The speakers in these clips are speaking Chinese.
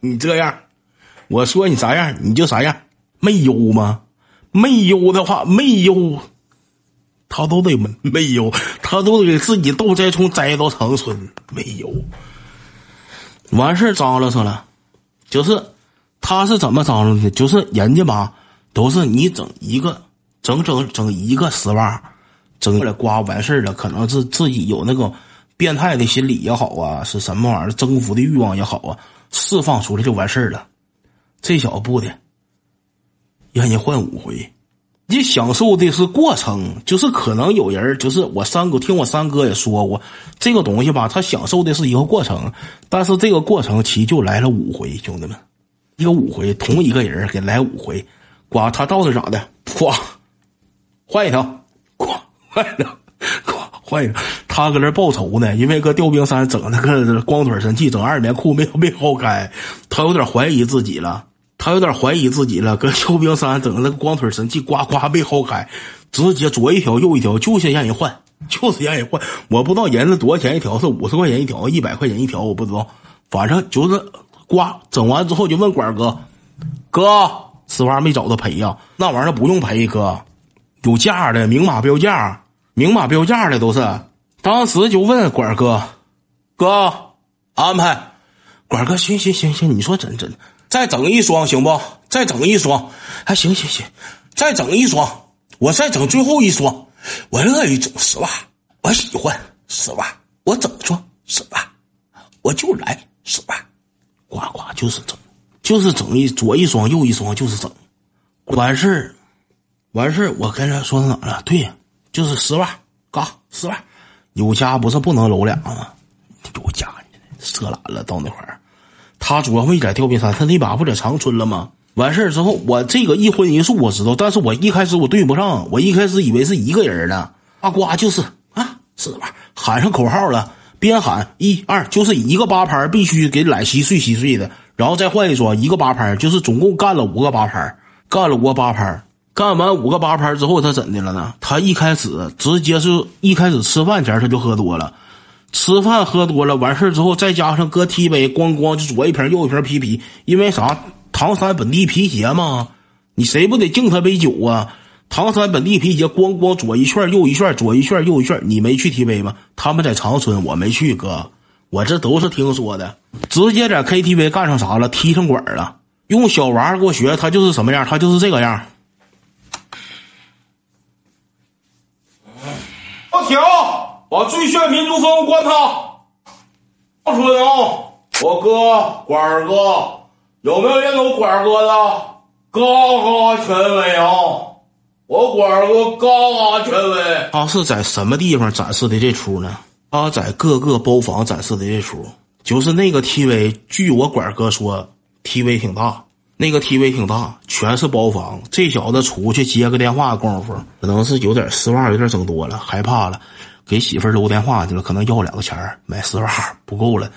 你这样，我说你啥样你就啥样，没有吗？没有的话，没有，他都得没没有，他都得给自己倒栽葱栽到长春，没有。完事儿张罗上了，就是他是怎么张罗的？就是人家吧，都是你整一个，整整整一个丝袜，整过来刮完事儿了，可能是自己有那个变态的心理也好啊，是什么玩意儿征服的欲望也好啊，释放出来就完事儿了。这小子不的，让人换五回。你享受的是过程，就是可能有人就是我三哥听我三哥也说过，这个东西吧，他享受的是一个过程，但是这个过程其实就来了五回，兄弟们，一个五回，同一个人给来五回，刮他到底咋的？咵，换一条，咵换一条，换一个，他搁那报仇呢，因为搁吊冰山整那个光腿神器，整二棉裤没没薅开，他有点怀疑自己了。他有点怀疑自己了，搁秋冰山整那个光腿神器，呱呱没薅开，直接左一条右一条，就先让人换，就是让人换。我不知道人家多少钱一条，是五十块钱一条，一百块钱一条，我不知道。反正就是呱整完之后就问管哥：“哥，丝袜没找他赔呀？那玩意儿不用赔，哥，有价的，明码标价，明码标价的都是。”当时就问管哥：“哥，安排。”管哥：“行行行行，你说真真。”再整一双行不？再整一双，还行行行，再整一双，我再整最后一双，我乐意整丝袜，我喜欢丝袜，我整双丝袜，我就来丝袜，呱呱就是整，就是整一左一双右一双就是整，完事儿，完事儿，我跟他说到哪了？对呀，就是十万，嘎十万，有家不是不能搂俩吗？有家色懒了到那块儿。他主要没在吊冰山，他那把不在长春了吗？完事儿之后，我这个一荤一素我知道，但是我一开始我对不上，我一开始以为是一个人呢。阿瓜就是啊，是吧？喊上口号了，边喊一二，就是一个八拍必须给揽稀碎稀碎的，然后再换一桌，一个八拍就是总共干了五个八拍，干了五个八拍，干完五个八拍之后，他怎的了呢？他一开始直接是一开始吃饭前他就喝多了。吃饭喝多了，完事之后再加上搁 T V，咣咣就左一瓶右一瓶啤啤，因为啥？唐山本地皮鞋嘛，你谁不得敬他杯酒啊？唐山本地皮鞋，咣咣左一圈右一圈，左一圈右一圈。你没去 T V 吗？他们在长春，我没去，哥，我这都是听说的。直接在 K T V 干上啥了？踢上管了。用小王给我学，他就是什么样？他就是这个样。停。把最炫民族风关他！长春啊，我哥管哥有没有认懂管哥的？嘎嘎权威啊！我管哥嘎嘎权威。他是在什么地方展示的这出呢？他在各个包房展示的这出，就是那个 TV。据我管哥说，TV 挺大，那个 TV 挺大，全是包房。这小子出去接个电话功夫，可能是有点丝袜有点整多了，害怕了。给媳妇儿留电话去了，可能要两个钱买丝袜不够了，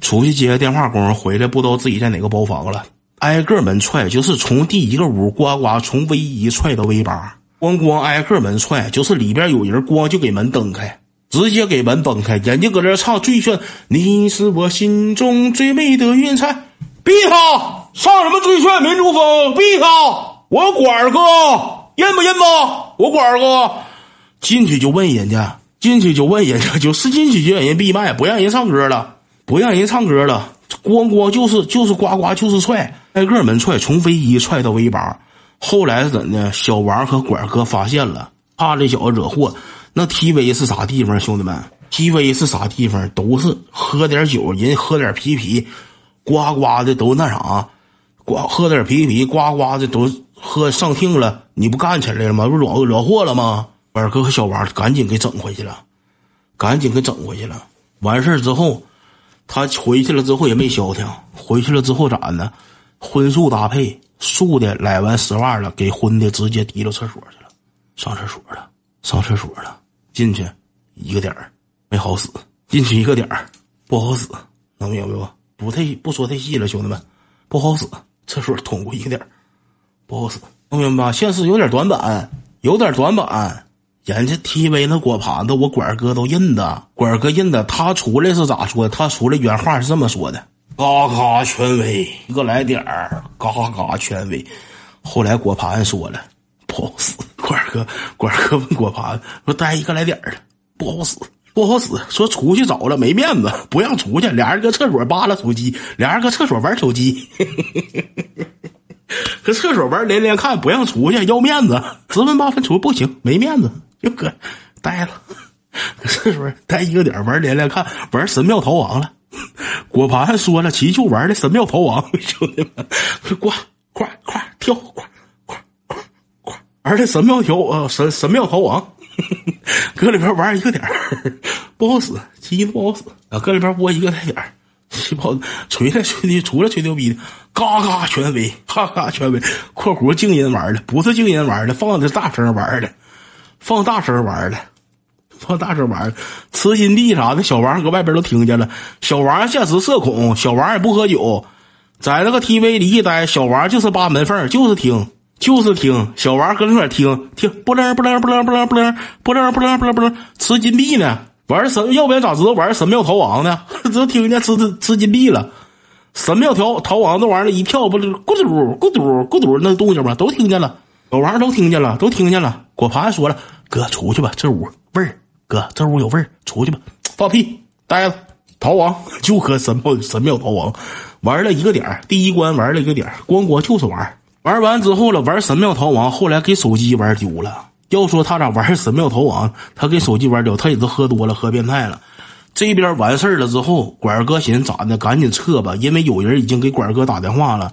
出去接个电话功夫回来不知道自己在哪个包房了，挨个门踹，就是从第一个屋呱呱从 V 一踹到 V 八，咣咣挨个门踹，就是里边有人，咣就给门蹬开，直接给门崩开，人家搁这唱最炫，你是我心中最美的云彩，逼他上什么最炫民族风，闭上，我管儿哥认不认吧？我管儿哥进去就问人家。进去就问人家，就是进去就让人闭麦，不让人唱歌了，不让人唱歌了，咣咣就是就是呱呱就是踹，挨个门踹，从 V 一踹到 V 八。后来是怎的？小王和管哥发现了，怕这小子惹祸。那 TV 是啥地方？兄弟们，TV 是啥地方？都是喝点酒，人喝点啤啤，呱呱的都那啥，呱喝点啤啤，呱呱的都喝上听了。你不干起来了吗？不惹惹祸了吗？二哥和小王赶紧给整回去了，赶紧给整回去了。完事之后，他回去了之后也没消停。回去了之后咋呢？荤素搭配，素的来完丝袜了，给荤的直接提溜厕所去了，上厕所了，上厕所了。进去一个点没好使，进去一个点不好使，能明白不？不太不说太细了，兄弟们，不好使。厕所通过一个点儿不好使，能明白吧？现实有点短板，有点短板。人家 TV 那果盘子，我管哥都认的，管哥认的。他出来是咋说的？他出来原话是这么说的：嘎嘎权威，一个来点儿，嘎嘎权威。后来果盘说了，不好使。管哥，管哥问果盘说：“带一个来点儿的，不好使，不好使。”说出去找了没面子，不让出去。俩人搁厕所扒拉手机，俩人搁厕所玩手机，搁厕所玩连连看，不让出去，要面子。十分八分出不行，没面子，就搁待了。厕所待一个点玩连连看，玩神庙逃亡了。果盘还说了，齐就玩的神庙逃亡，兄弟们，快快快跳，快快快快！玩的神庙逃呃神神庙逃亡，搁里边玩一个点不好使，鸡不好使啊！搁里边窝一个点儿，气泡吹来吹的，除了吹牛逼的，嘎嘎权威，嘎嘎权威。括弧静音玩的，不是静音玩的，放的是大声玩的，放大声玩的。放大声玩的，吃金币啥的，小王搁外边都听见了。小王现实社恐，小王也不喝酒，在那个 TV 里一待，小王就是扒门缝，就是听，就是听。小王搁那块听听，不楞不楞不楞不楞不楞不楞不楞不楞不楞，吃金币呢，玩神，要不然咋知道玩神庙逃亡呢？都听见吃吃吃金币了，神庙逃逃亡这玩意儿一跳，不咕嘟咕嘟咕嘟那动静吗？都听见了，小王都听见了，都听见了。果盘说了，哥出去吧，这屋味儿。哥，这屋有味儿，出去吧！放屁，呆子，逃亡就和神庙神庙逃亡，玩了一个点第一关玩了一个点光光就是玩玩完之后了，玩神庙逃亡，后来给手机玩丢了。要说他咋玩神庙逃亡，他给手机玩丢，他也是喝多了，喝变态了。这边完事儿了之后，管哥寻思咋的，赶紧撤吧，因为有人已经给管哥打电话了，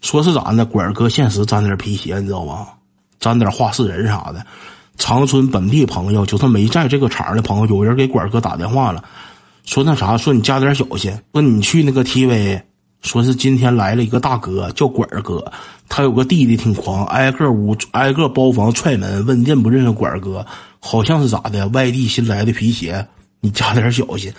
说是咋的，管哥现实沾点皮鞋，你知道吗？沾点画事人啥的。长春本地朋友，就是没在这个场的朋友，有人给管哥打电话了，说那啥，说你加点小心，说你去那个 TV，说是今天来了一个大哥，叫管哥，他有个弟弟挺狂，挨个屋挨个包房踹门，问认不认识管哥，好像是咋的，外地新来的皮鞋，你加点小心，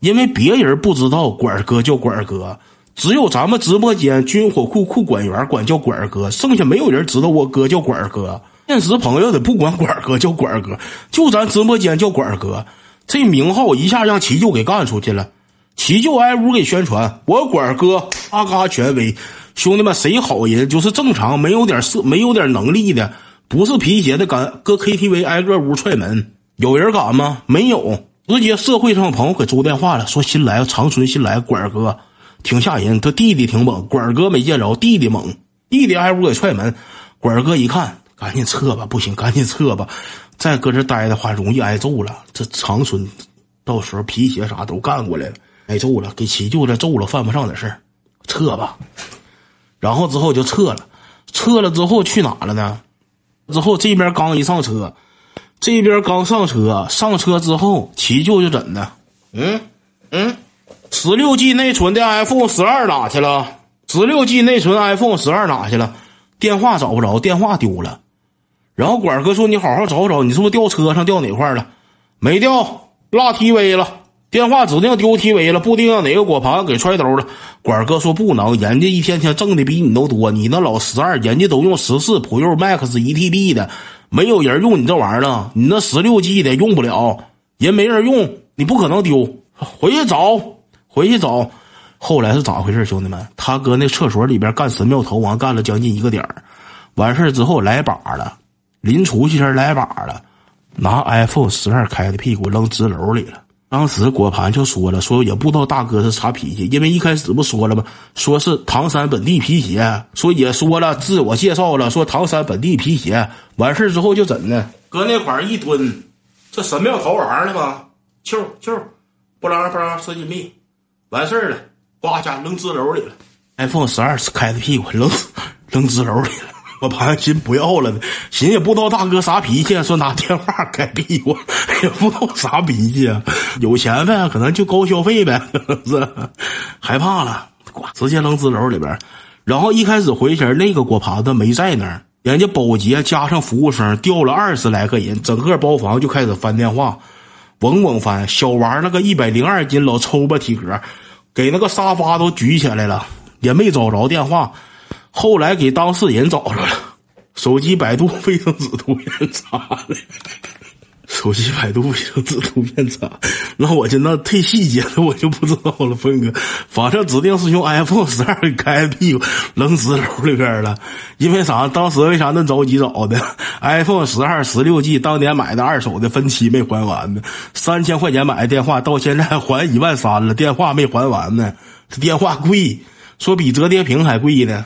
因为别人不知道管哥叫管哥，只有咱们直播间军火库库管员管叫管哥，剩下没有人知道我哥叫管哥。现实朋友的不管管哥叫管哥，就咱直播间叫管哥，这名号一下让齐舅给干出去了。齐舅挨屋给宣传，我管哥阿嘎权威，兄弟们谁好人就是正常没有点色没有点能力的，不是皮鞋的敢搁 KTV 挨个屋踹门，有人敢吗？没有，直接社会上朋友给租电话了，说新来长春新来管哥，挺吓人，他弟弟挺猛，管哥没见着，弟弟猛，弟弟挨屋给踹门，管哥一看。赶紧撤吧，不行，赶紧撤吧！再搁这待的话，容易挨揍了。这长春，到时候皮鞋啥都干过来了，挨揍了，给齐舅这揍了，犯不上的事儿。撤吧，然后之后就撤了。撤了之后去哪了呢？之后这边刚一上车，这边刚上车，上车之后，齐舅就怎的？嗯嗯，十六 G 内存的 iPhone 十二哪去了？十六 G 内存 iPhone 十二哪去了？电话找不着，电话丢了。然后管哥说：“你好好找找，你是不是掉车上掉哪块了？没掉，落 TV 了。电话指定丢 TV 了，不定哪个果盘给揣兜了。”管哥说：“不能，人家一天天挣的比你都多，你那老十二，人家都用十四 Pro Max 一 TB 的，没有人用你这玩意儿了。你那十六 G 的用不了，人没人用，你不可能丢。回去找，回去找。后来是咋回事，兄弟们？他搁那厕所里边干神庙逃亡，干了将近一个点，完事之后来把了。”临出去前来把了，拿 iPhone 十二开的屁股扔纸篓里了。当时果盘就说了，说也不知道大哥是啥脾气，因为一开始不说了吗？说是唐山本地皮鞋，说也说了自我介绍了，说唐山本地皮鞋。完事之后就怎的？搁那块一蹲，这神庙逃亡了吗？球球，不啷不啷吃金币，完事儿了，呱家扔纸篓里了。iPhone 十二开的屁股扔扔纸篓里了。我盘寻不要了呢，寻也不知道大哥啥脾气，说拿电话开屁股，也不知道啥脾气啊。有钱呗，可能就高消费呗，是害怕了，呱，直接扔纸篓里边。然后一开始回前那个果盘子没在那儿，人家保洁加上服务生调了二十来个人，整个包房就开始翻电话，嗡嗡翻。小王那个一百零二斤老抽吧体格，给那个沙发都举起来了，也没找着电话。后来给当事人找着了，手机百度卫生纸图片查的，手机百度卫生纸图片查，那我就那太细节了，我就不知道了，峰哥。反正指定是用 iPhone 十二给开屁股扔石头里边了。因为啥？当时为啥那着急找的？iPhone 十二十六 G 当年买的二手的分期没还完呢，三千块钱买的电话到现在还一万三了，电话没还完呢。这电话贵，说比折叠屏还贵呢。